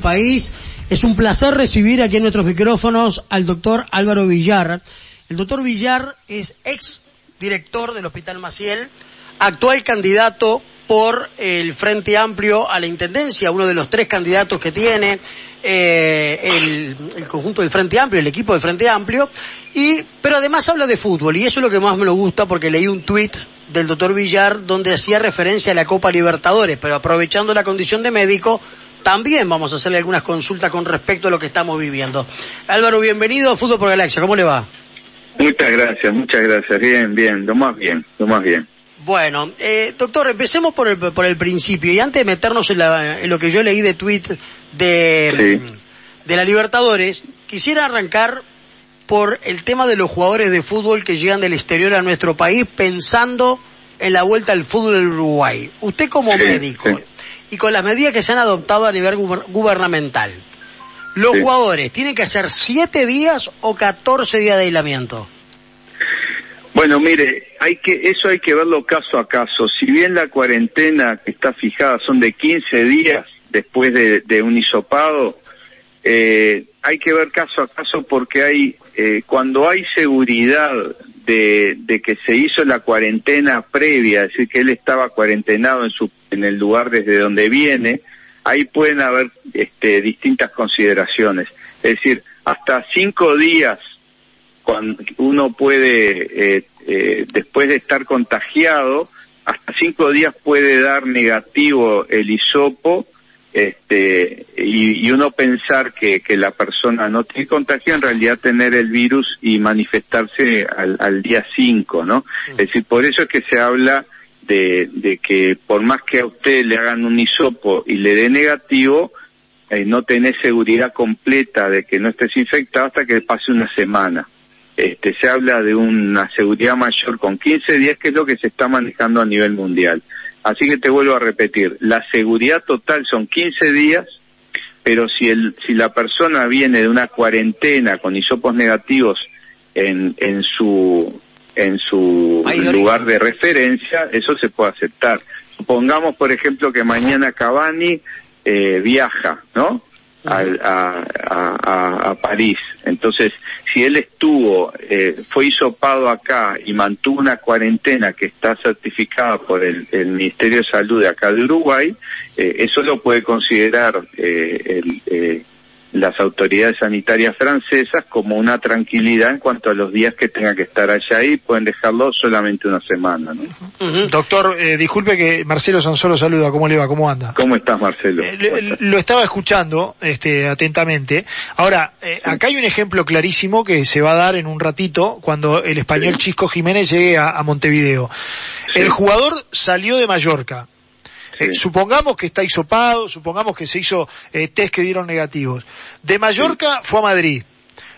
país. Es un placer recibir aquí en nuestros micrófonos al doctor Álvaro Villar. El doctor Villar es ex director del Hospital Maciel, actual candidato por el Frente Amplio a la Intendencia, uno de los tres candidatos que tiene eh, el, el, conjunto del Frente Amplio, el equipo del Frente Amplio, y, pero además habla de fútbol, y eso es lo que más me gusta porque leí un tuit del doctor Villar donde hacía referencia a la Copa Libertadores, pero aprovechando la condición de médico, también vamos a hacerle algunas consultas con respecto a lo que estamos viviendo. Álvaro, bienvenido a Fútbol por Galaxia, ¿cómo le va? Muchas gracias, muchas gracias, bien, bien, lo más bien, lo más bien. Bueno, eh, doctor, empecemos por el, por el principio y antes de meternos en, la, en lo que yo leí de tweet de, sí. de la Libertadores, quisiera arrancar por el tema de los jugadores de fútbol que llegan del exterior a nuestro país pensando en la vuelta al fútbol del Uruguay. Usted como sí, médico sí. Y con las medidas que se han adoptado a nivel gubernamental, ¿los jugadores tienen que hacer siete días o catorce días de aislamiento? Bueno, mire, hay que, eso hay que verlo caso a caso. Si bien la cuarentena que está fijada son de 15 días después de, de un hisopado, eh, hay que ver caso a caso porque hay, eh, cuando hay seguridad de, de, que se hizo la cuarentena previa, es decir, que él estaba cuarentenado en, su, en el lugar desde donde viene, ahí pueden haber este, distintas consideraciones. Es decir, hasta cinco días cuando uno puede, eh, eh, después de estar contagiado, hasta cinco días puede dar negativo el hisopo, este, y, y uno pensar que, que, la persona no tiene contagio, en realidad tener el virus y manifestarse al, al día 5, ¿no? Es decir, por eso es que se habla de, de, que por más que a usted le hagan un hisopo y le dé negativo, eh, no tenés seguridad completa de que no estés infectado hasta que pase una semana este, se habla de una seguridad mayor con 15 días, que es lo que se está manejando a nivel mundial. Así que te vuelvo a repetir, la seguridad total son 15 días, pero si, el, si la persona viene de una cuarentena con hisopos negativos en, en su, en su lugar de referencia, eso se puede aceptar. Supongamos, por ejemplo, que mañana Cavani eh, viaja, ¿no? A, a, a, a, París. Entonces, si él estuvo, eh, fue hisopado acá y mantuvo una cuarentena que está certificada por el, Ministerio de Salud de acá de Uruguay, eh, eso lo puede considerar eh, el, las autoridades sanitarias francesas como una tranquilidad en cuanto a los días que tenga que estar allá y pueden dejarlo solamente una semana. ¿no? Uh -huh. Doctor, eh, disculpe que Marcelo Sonsolo saluda, ¿cómo le va? ¿Cómo anda? ¿Cómo estás, Marcelo? Eh, estás? Lo estaba escuchando este, atentamente. Ahora, eh, acá hay un ejemplo clarísimo que se va a dar en un ratito cuando el español sí. Chisco Jiménez llegue a, a Montevideo. Sí. El jugador salió de Mallorca. Eh, supongamos que está hisopado, supongamos que se hizo eh, test que dieron negativos. De Mallorca fue a Madrid.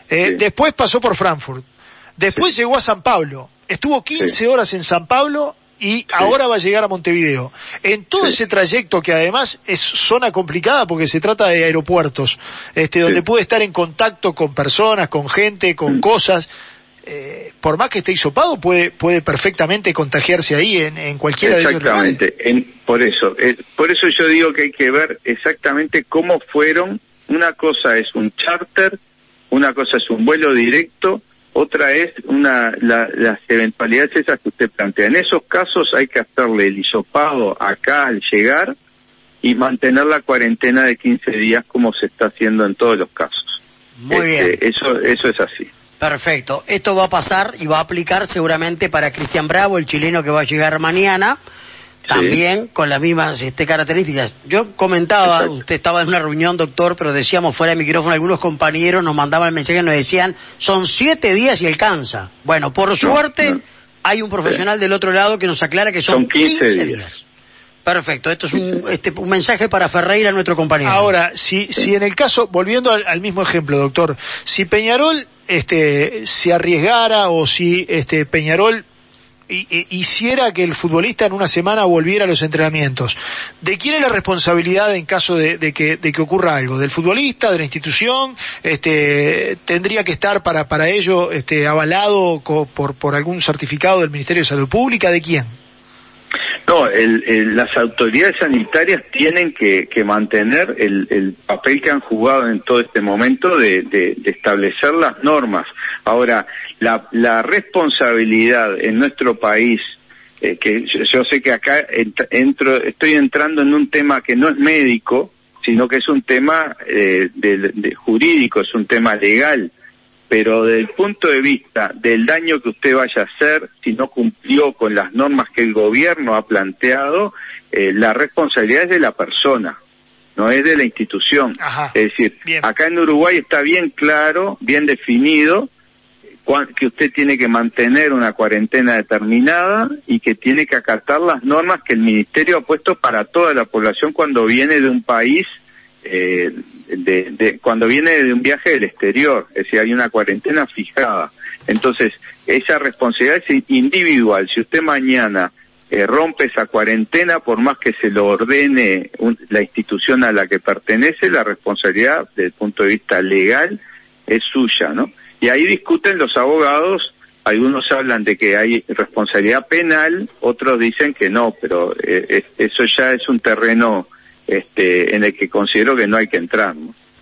Eh. Después pasó por Frankfurt. Después llegó a San Pablo. Estuvo 15 horas en San Pablo y ahora va a llegar a Montevideo. En todo ese trayecto que además es zona complicada porque se trata de aeropuertos, este, donde puede estar en contacto con personas, con gente, con cosas eh, por más que esté hisopado, puede, puede perfectamente contagiarse ahí en, en cualquiera de esos lugares. En, por eso, eh, por eso yo digo que hay que ver exactamente cómo fueron. Una cosa es un charter, una cosa es un vuelo directo, otra es una, la, las eventualidades esas que usted plantea. En esos casos hay que hacerle el hisopado acá al llegar y mantener la cuarentena de 15 días como se está haciendo en todos los casos. Muy este, bien. Eso, eso es así. Perfecto. Esto va a pasar y va a aplicar seguramente para Cristian Bravo, el chileno que va a llegar mañana, también sí. con las mismas este, características. Yo comentaba, Exacto. usted estaba en una reunión, doctor, pero decíamos fuera de micrófono, algunos compañeros nos mandaban el mensaje y nos decían, son siete días y alcanza. Bueno, por suerte, no. hay un profesional sí. del otro lado que nos aclara que son, son 15, 15 días. días. Perfecto, esto es un, este, un mensaje para Ferreira, nuestro compañero. Ahora, si, si en el caso, volviendo al, al mismo ejemplo, doctor, si Peñarol este, se arriesgara o si este, Peñarol hiciera que el futbolista en una semana volviera a los entrenamientos. ¿De quién es la responsabilidad en caso de, de, que, de que ocurra algo? ¿Del futbolista, de la institución? Este, ¿Tendría que estar para, para ello este, avalado por, por algún certificado del Ministerio de Salud Pública? ¿De quién? No, las autoridades sanitarias tienen que, mantener el, papel que han jugado en todo este momento de, establecer las normas. Ahora, la, responsabilidad en nuestro país, eh, que yo, sé que acá entro, estoy entrando en un tema que no es médico, sino que es un tema eh, jurídico, es un tema legal pero desde el punto de vista del daño que usted vaya a hacer si no cumplió con las normas que el gobierno ha planteado, eh, la responsabilidad es de la persona, no es de la institución. es decir, acá en Uruguay está bien claro, bien definido, que usted tiene que mantener una cuarentena determinada y que tiene que acatar las normas que el Ministerio ha puesto para toda la población cuando viene de un país eh, de, cuando viene de un viaje del exterior, es decir, hay una cuarentena fijada. Entonces, esa responsabilidad es individual. Si usted mañana eh, rompe esa cuarentena, por más que se lo ordene la institución a la que pertenece, la responsabilidad desde el punto de vista legal es suya, ¿no? Y ahí discuten los abogados, algunos hablan de que hay responsabilidad penal, otros dicen que no, pero eh, eso ya es un terreno este, en el que considero que no hay que entrar.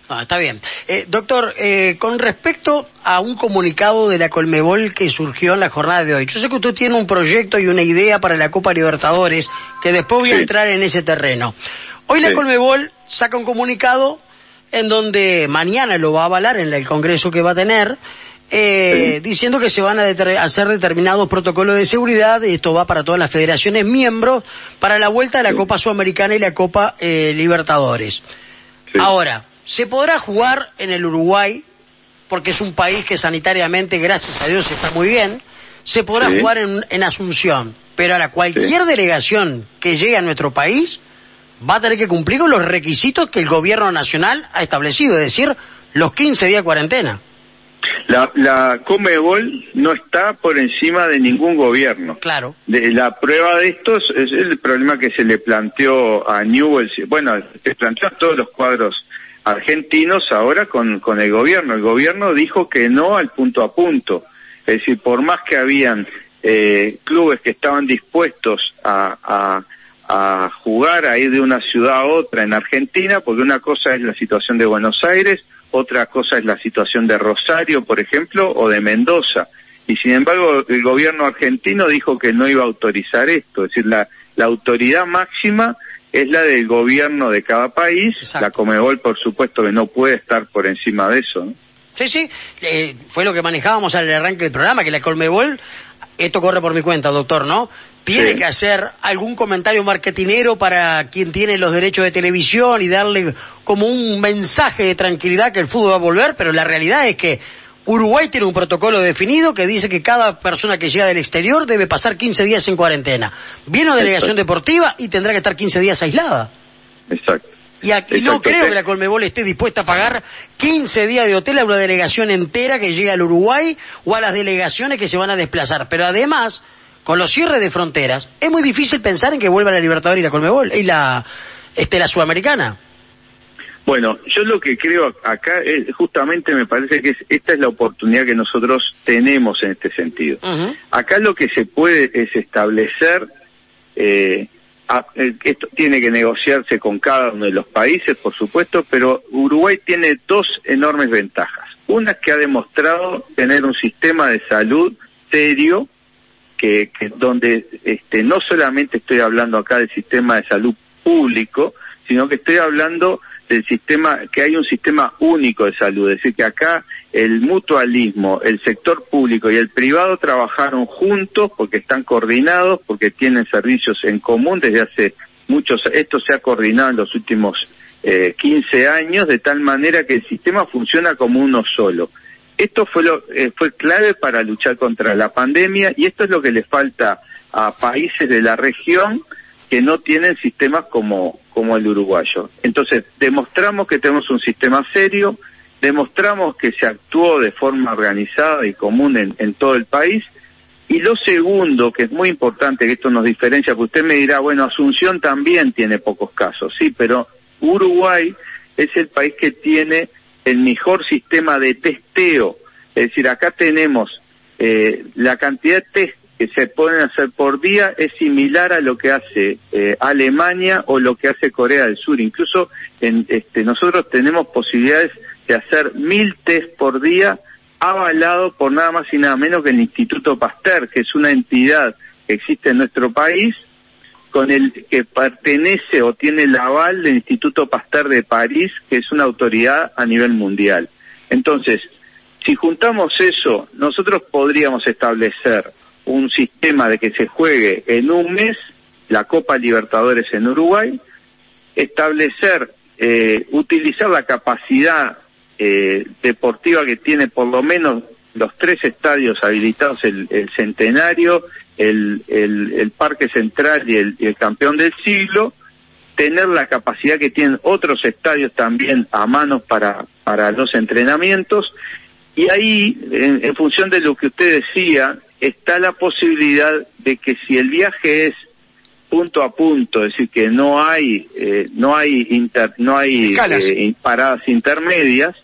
Ah, está bien. Eh, doctor, eh, con respecto a un comunicado de la Colmebol que surgió en la jornada de hoy, yo sé que usted tiene un proyecto y una idea para la Copa Libertadores, que después voy a entrar en ese terreno. Hoy la Colmebol saca un comunicado en donde mañana lo va a avalar en el Congreso que va a tener, eh, diciendo que se van a hacer determinados protocolos de seguridad, y esto va para todas las federaciones miembros, para la vuelta de la Copa Sudamericana y la Copa eh, Libertadores. Ahora, ¿se podrá jugar en el Uruguay? Porque es un país que sanitariamente, gracias a Dios, está muy bien. Se podrá jugar en, Asunción. Pero ahora, cualquier delegación que llegue a nuestro país va a tener que cumplir con los requisitos que el gobierno nacional ha establecido, es decir, los 15 días de cuarentena. La, la Comebol no está por encima de ningún gobierno. Claro. De, la prueba de esto es, el problema que se le planteó a Newell, bueno, se planteó a todos los cuadros argentinos ahora con, con el gobierno. El gobierno dijo que no al punto a punto. Es decir, por más que habían eh, clubes que estaban dispuestos a, a, a jugar a ir de una ciudad a otra en Argentina, porque una cosa es la situación de Buenos Aires, otra cosa es la situación de Rosario, por ejemplo, o de Mendoza. Y sin embargo, el gobierno argentino dijo que no iba a autorizar esto. Es decir, la, la autoridad máxima es la del gobierno de cada país. La Comebol, por supuesto, que no puede estar por encima de eso. Sí, sí, eh, fue lo que manejábamos al arranque del programa, que la Comebol, esto corre por mi cuenta, doctor, ¿no? Tiene que hacer algún comentario marketinero para quien tiene los derechos de televisión y darle como un mensaje de tranquilidad que el fútbol va a volver, pero la realidad es que Uruguay tiene un protocolo definido que dice que cada persona que llega del exterior debe pasar 15 días en cuarentena. Viene una delegación deportiva y tendrá que estar 15 días aislada. Exacto. Y aquí no creo que la Colmebol esté dispuesta a pagar 15 días de hotel a una delegación entera que llega al Uruguay o a las delegaciones que se van a desplazar. Pero además, con los cierres de fronteras, es muy difícil pensar en que vuelva la Libertadores y la Colmebol y la, este, la Sudamericana. Bueno, yo lo que creo acá es, justamente me parece que esta es la oportunidad que nosotros tenemos en este sentido. Acá lo que se puede es establecer, eh, eh, esto tiene que negociarse con cada uno de los países, por supuesto, pero Uruguay tiene dos enormes ventajas. Una es que ha demostrado tener un sistema de salud serio, que, donde este, no solamente estoy hablando acá del sistema de salud público, sino que estoy hablando del sistema, que hay un sistema único de salud, es decir, que acá el mutualismo, el sector público y el privado trabajaron juntos porque están coordinados, porque tienen servicios en común desde hace muchos, esto se ha coordinado en los últimos eh, 15 años, de tal manera que el sistema funciona como uno solo. Esto fue, eh, fue clave para luchar contra la pandemia y esto es lo que le falta a países de la región que no tienen sistemas como, como el uruguayo. Entonces, demostramos que tenemos un sistema serio, demostramos que se actuó de forma organizada y común en, en todo el país, y lo segundo, que es muy importante, que esto nos diferencia, porque usted me dirá, bueno, Asunción también tiene pocos casos, sí, pero Uruguay es el país que tiene el mejor sistema de testeo. Es decir, acá tenemos eh, la cantidad de test que se pueden hacer por día es similar a lo que hace eh, Alemania o lo que hace Corea del Sur. Incluso en, este, nosotros tenemos posibilidades de hacer mil test por día avalado por nada más y nada menos que el Instituto Pasteur, que es una entidad que existe en nuestro país con el que pertenece o tiene el aval del Instituto Pasteur de París, que es una autoridad a nivel mundial. Entonces, si juntamos eso, nosotros podríamos establecer un sistema de que se juegue en un mes la Copa Libertadores en Uruguay, establecer, eh, utilizar la capacidad eh, deportiva que tiene por lo menos los tres estadios habilitados, el, Centenario, el, el, Parque Central y el, el Campeón del Siglo, tener la capacidad que tienen otros estadios también a manos para, para los entrenamientos, y ahí, en, en función de lo que usted decía, está la posibilidad de que si el viaje es punto a punto, es decir, que no hay eh, no hay inter, no hay eh, paradas intermedias,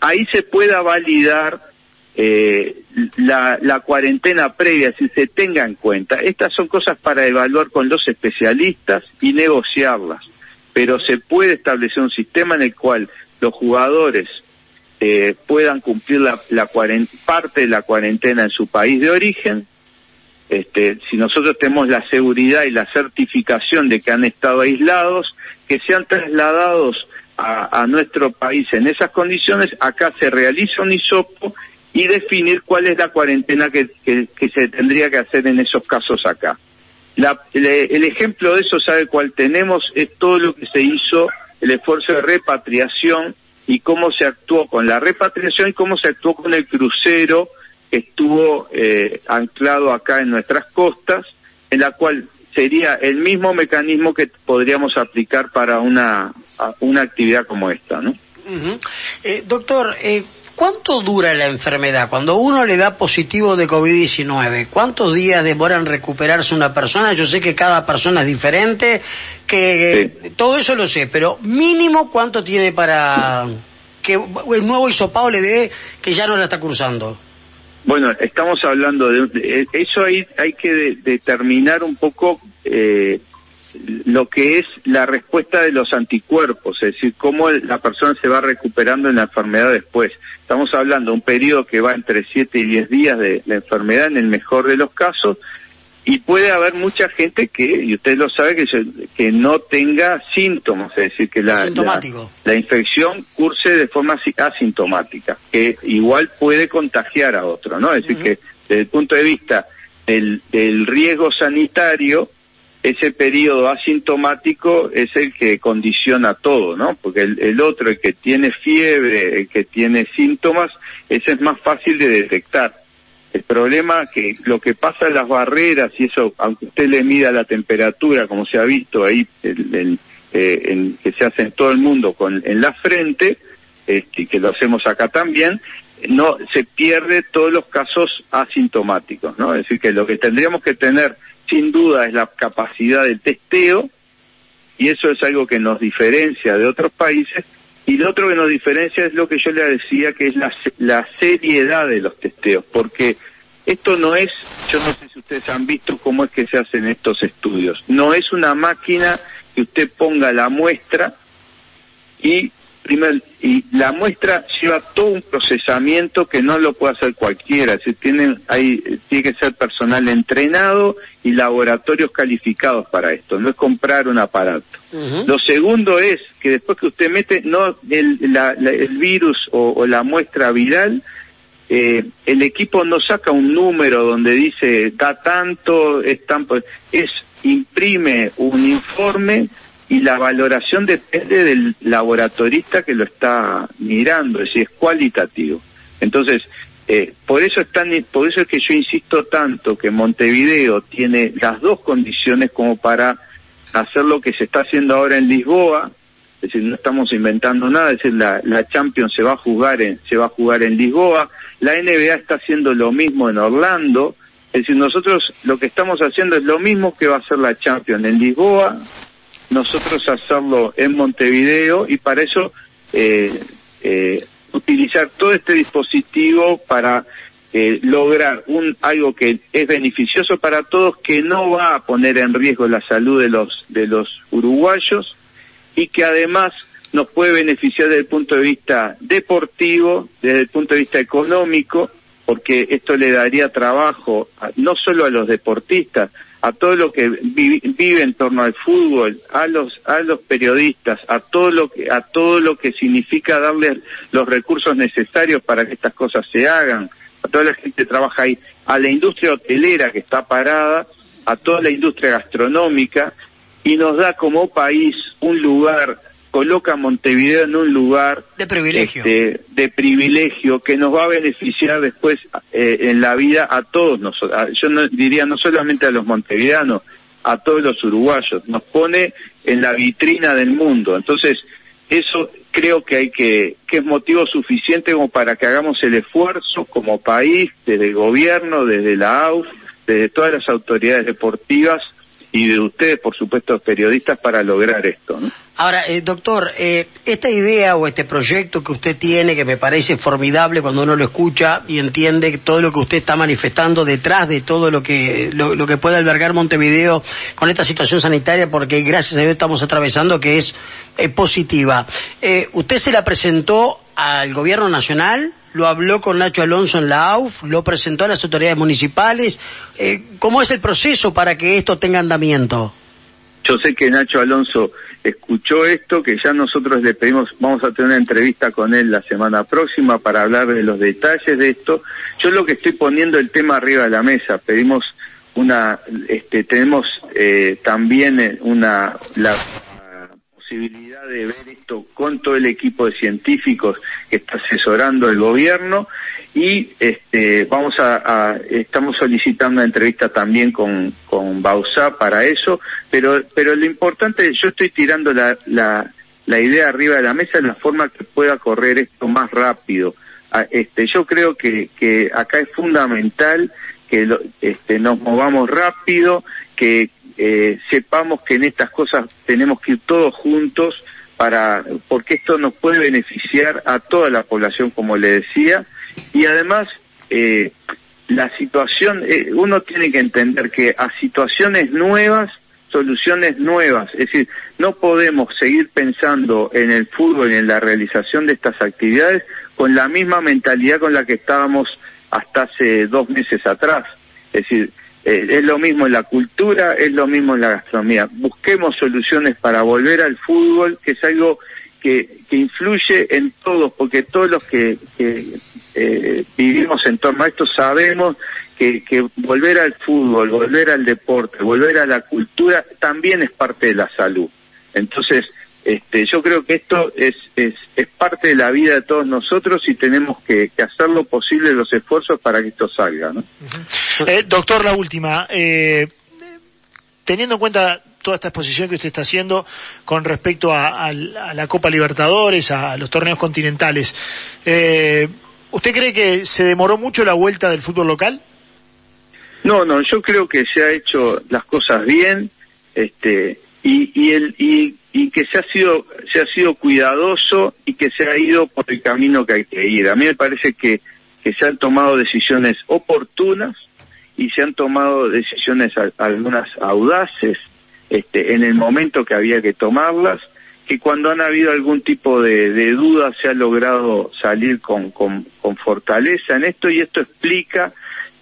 ahí se pueda validar eh, la, cuarentena previa, si se tenga en cuenta. Estas son cosas para evaluar con los especialistas y negociarlas, pero se puede establecer un sistema en el cual los jugadores eh, puedan cumplir la, parte de la cuarentena en su país de origen. Este, si nosotros tenemos la seguridad y la certificación de que han estado aislados, que sean trasladados a, a nuestro país en esas condiciones, acá se realiza un hisopo y definir cuál es la cuarentena que, que, se tendría que hacer en esos casos acá. El ejemplo de eso, ¿sabe cuál tenemos? Es todo lo que se hizo, el esfuerzo de repatriación y cómo se actuó con la repatriación y cómo se actuó con el crucero que estuvo eh, anclado acá en nuestras costas, en la cual sería el mismo mecanismo que podríamos aplicar para una, una actividad como esta, ¿no? eh, doctor, eh, ¿Cuánto dura la enfermedad? Cuando uno le da positivo de COVID-19, ¿cuántos días demora en recuperarse una persona? Yo sé que cada persona es diferente, que todo eso lo sé, pero mínimo cuánto tiene para que el nuevo hisopado le dé que ya no la está cruzando. Bueno, estamos hablando de, eso hay, hay que determinar un poco eh, lo que es la respuesta de los anticuerpos, es decir, cómo la persona se va recuperando en la enfermedad después. Estamos hablando de un periodo que va entre 7 y 10 días de la enfermedad en el mejor de los casos y puede haber mucha gente que, y usted lo sabe, que, que no tenga síntomas, es decir, que la, la, infección curse de forma asintomática, que igual puede contagiar a otro, ¿no? Es decir, que desde el punto de vista del, del riesgo sanitario, ese periodo asintomático es el que condiciona todo, ¿no? Porque el, otro, el que tiene fiebre, el que tiene síntomas, ese es más fácil de detectar. El problema que lo que pasa en las barreras y eso, aunque usted le mida la temperatura, como se ha visto ahí, eh, que se hace en todo el mundo con en la frente, este, que lo hacemos acá también, no se pierde todos los casos asintomáticos, ¿no? Es decir, que lo que tendríamos que tener sin duda es la capacidad del testeo y eso es algo que nos diferencia de otros países y lo otro que nos diferencia es lo que yo le decía que es la, la seriedad de los testeos porque esto no es, yo no sé si ustedes han visto cómo es que se hacen estos estudios, no es una máquina que usted ponga la muestra y Primero, y la muestra lleva todo un procesamiento que no lo puede hacer cualquiera, se tienen, hay, tiene que ser personal entrenado y laboratorios calificados para esto, no es comprar un aparato. Lo segundo es que después que usted mete no el, el virus o, la muestra viral, eh, el equipo no saca un número donde dice da tanto, es tanto, es imprime un informe y la valoración depende del laboratorista que lo está mirando, es decir, es cualitativo. Entonces, eh, por eso es que yo insisto tanto que Montevideo tiene las dos condiciones como para hacer lo que se está haciendo ahora en Lisboa, es decir, no estamos inventando nada, es decir, la, la Champions se va a jugar en, se va a jugar en Lisboa, la NBA está haciendo lo mismo en Orlando, es decir, nosotros lo que estamos haciendo es lo mismo que va a hacer la Champions en Lisboa, nosotros hacerlo en Montevideo y para eso eh, eh, utilizar todo este dispositivo para eh, lograr algo que es beneficioso para todos, que no va a poner en riesgo la salud de los de los uruguayos y que además nos puede beneficiar desde el punto de vista deportivo, desde el punto de vista económico, porque esto le daría trabajo no solo a los deportistas, a todo lo que vive en torno al fútbol, a los a los periodistas, a todo lo que a todo lo que significa darles los recursos necesarios para que estas cosas se hagan, a toda la gente que trabaja ahí, a la industria hotelera que está parada, a toda la industria gastronómica y nos da como país un lugar coloca a Montevideo en un lugar de privilegio, este, de privilegio que nos va a beneficiar después eh, en la vida a todos nosotros. Yo no, diría no solamente a los montevideanos, a todos los uruguayos. Nos pone en la vitrina del mundo. Entonces, eso creo que hay que, que es motivo suficiente como para que hagamos el esfuerzo como país, desde el gobierno, desde la AUF, desde todas las autoridades deportivas, y de ustedes, por supuesto, periodistas, para lograr esto. ¿no? Ahora, eh, doctor, eh, esta idea o este proyecto que usted tiene, que me parece formidable cuando uno lo escucha y entiende todo lo que usted está manifestando detrás de todo lo que, lo, que puede albergar Montevideo con esta situación sanitaria, porque gracias a Dios estamos atravesando, que es positiva. Eh, ¿Usted se la presentó al gobierno nacional? Lo habló con Nacho Alonso en la AUF, lo presentó a las autoridades municipales. Eh, ¿Cómo es el proceso para que esto tenga andamiento? Yo sé que Nacho Alonso escuchó esto, que ya nosotros le pedimos, vamos a tener una entrevista con él la semana próxima para hablar de los detalles de esto. Yo lo que estoy poniendo el tema arriba de la mesa, pedimos una, este, tenemos eh, también una, la posibilidad de ver esto con todo el equipo de científicos que está asesorando el gobierno y este vamos a, estamos solicitando una entrevista también con con Bausá para eso pero pero lo importante yo estoy tirando la, la la idea arriba de la mesa en la forma que pueda correr esto más rápido. Ah, este yo creo que que acá es fundamental que este nos movamos rápido que eh, sepamos que en estas cosas tenemos que ir todos juntos para porque esto nos puede beneficiar a toda la población como le decía. Y además eh, la situación eh, uno tiene que entender que a situaciones nuevas soluciones nuevas. Es decir no podemos seguir pensando en el fútbol y en la realización de estas actividades con la misma mentalidad con la que estábamos hasta hace dos meses atrás. Es decir eh, es lo mismo en la cultura, es lo mismo en la gastronomía. Busquemos soluciones para volver al fútbol, que es algo que, que influye en todos, porque todos los que, eh, vivimos en torno a esto sabemos que, volver al fútbol, volver al deporte, volver a la cultura también es parte de la salud. Entonces, este, yo creo que esto es, es, parte de la vida de todos nosotros y tenemos que, hacer lo posible los esfuerzos para que esto salga. Eh, doctor, la última. Eh, teniendo en cuenta toda esta exposición que usted está haciendo con respecto a, la Copa Libertadores, a, los torneos continentales, eh, ¿usted cree que se demoró mucho la vuelta del fútbol local? No, no, yo creo que se ha hecho las cosas bien, este, y, y el, y y que se ha sido se ha sido cuidadoso y que se ha ido por el camino que hay que ir. A mí me parece que, que se han tomado decisiones oportunas y se han tomado decisiones algunas audaces este, en el momento que había que tomarlas, que cuando han habido algún tipo de, de duda se ha logrado salir con, con, fortaleza en esto y esto explica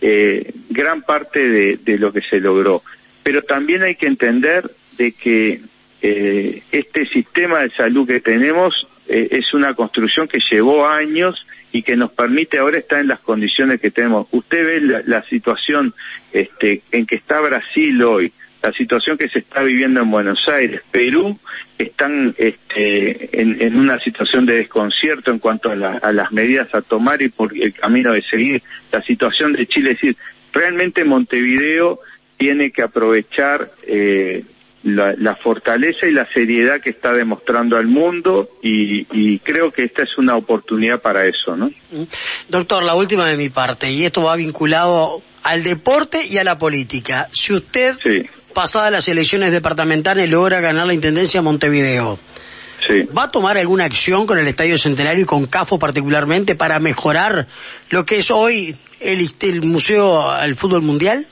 eh, gran parte de, de lo que se logró. Pero también hay que entender de que eh, este sistema de salud que tenemos eh, es una construcción que llevó años y que nos permite ahora estar en las condiciones que tenemos. Usted ve la, situación este, en que está Brasil hoy, la situación que se está viviendo en Buenos Aires, Perú, están este, en, una situación de desconcierto en cuanto a, las medidas a tomar y por el camino de seguir. La situación de Chile, es decir, realmente Montevideo tiene que aprovechar eh, la, fortaleza y la seriedad que está demostrando al mundo y, creo que esta es una oportunidad para eso, ¿no? Doctor, la última de mi parte, y esto va vinculado al deporte y a la política. Si usted, pasada las elecciones departamentales, logra ganar la Intendencia de Montevideo, Sí. ¿Va a tomar alguna acción con el Estadio Centenario y con CAFO particularmente para mejorar lo que es hoy el, el Museo al Fútbol Mundial?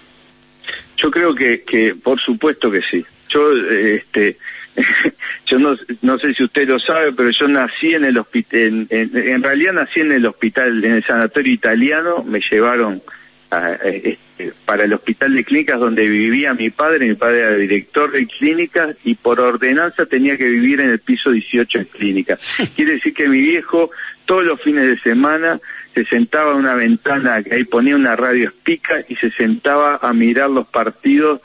Yo creo que, que por supuesto que sí. Yo, este, yo no, no sé si usted lo sabe, pero yo nací en el hospital, en, en, en realidad nací en el hospital, en el sanatorio italiano, me llevaron a, este, para el hospital de clínicas donde vivía mi padre, mi padre era director de clínicas y por ordenanza tenía que vivir en el piso 18 en clínicas. Quiere decir que mi viejo todos los fines de semana se sentaba en una ventana que ahí ponía una radio espica y se sentaba a mirar los partidos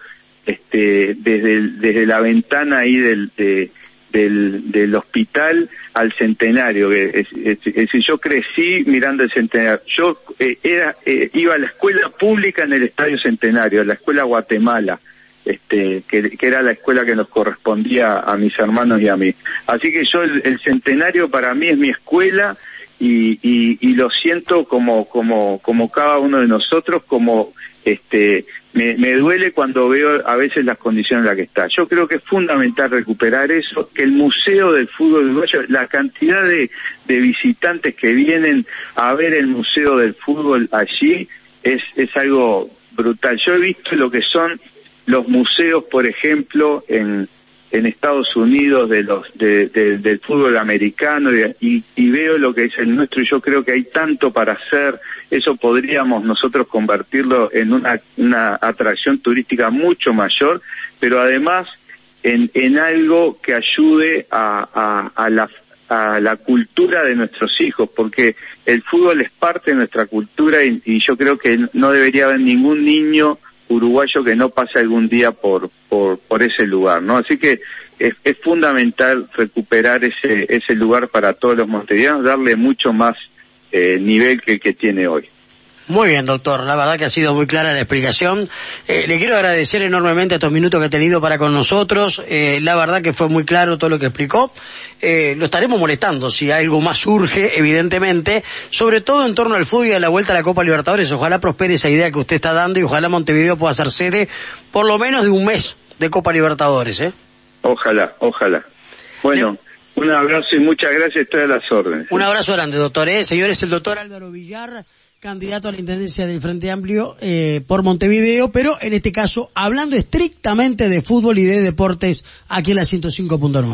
este, desde, desde la ventana ahí del, de, del, hospital al centenario. Es, es, yo crecí mirando el centenario. Yo eh, era, eh, iba a la escuela pública en el Estadio Centenario, a la escuela Guatemala. Este, que, era la escuela que nos correspondía a mis hermanos y a mí. Así que yo, el, el centenario para mí es mi escuela y, y, y, lo siento como, como, como cada uno de nosotros, como este, me, duele cuando veo a veces las condiciones en las que está. Yo creo que es fundamental recuperar eso, que el Museo del Fútbol la cantidad de, visitantes que vienen a ver el Museo del Fútbol allí es algo brutal. Yo he visto lo que son los museos, por ejemplo, en, en Estados Unidos de los de, de, del fútbol americano y, y, veo lo que es el nuestro y yo creo que hay tanto para hacer. Eso podríamos nosotros convertirlo en una, una atracción turística mucho mayor pero además en, en algo que ayude a, a, a la a la cultura de nuestros hijos, porque el fútbol es parte de nuestra cultura y, y yo creo que no debería haber ningún niño uruguayo que no pase algún día por, por, ese lugar, ¿no? Así que es, es fundamental recuperar ese, ese lugar para todos los montevideanos, darle mucho más eh, nivel que el que tiene hoy. Muy bien, doctor. La verdad que ha sido muy clara la explicación. Eh, le quiero agradecer enormemente estos minutos que ha tenido para con nosotros. Eh, la verdad que fue muy claro todo lo que explicó. Eh, lo estaremos molestando si algo más surge, evidentemente, sobre todo en torno al fútbol y a la vuelta a la Copa Libertadores. Ojalá prospere esa idea que usted está dando y ojalá Montevideo pueda ser sede por lo menos de un mes de Copa Libertadores. ¿eh? Ojalá, ojalá. Bueno. Le... Un abrazo y muchas gracias, estoy a las órdenes. Un abrazo grande, doctor. ¿eh? Señores, el doctor Álvaro Villar candidato a la intendencia del Frente Amplio eh, por Montevideo, pero en este caso hablando estrictamente de fútbol y de deportes aquí en la 105.9.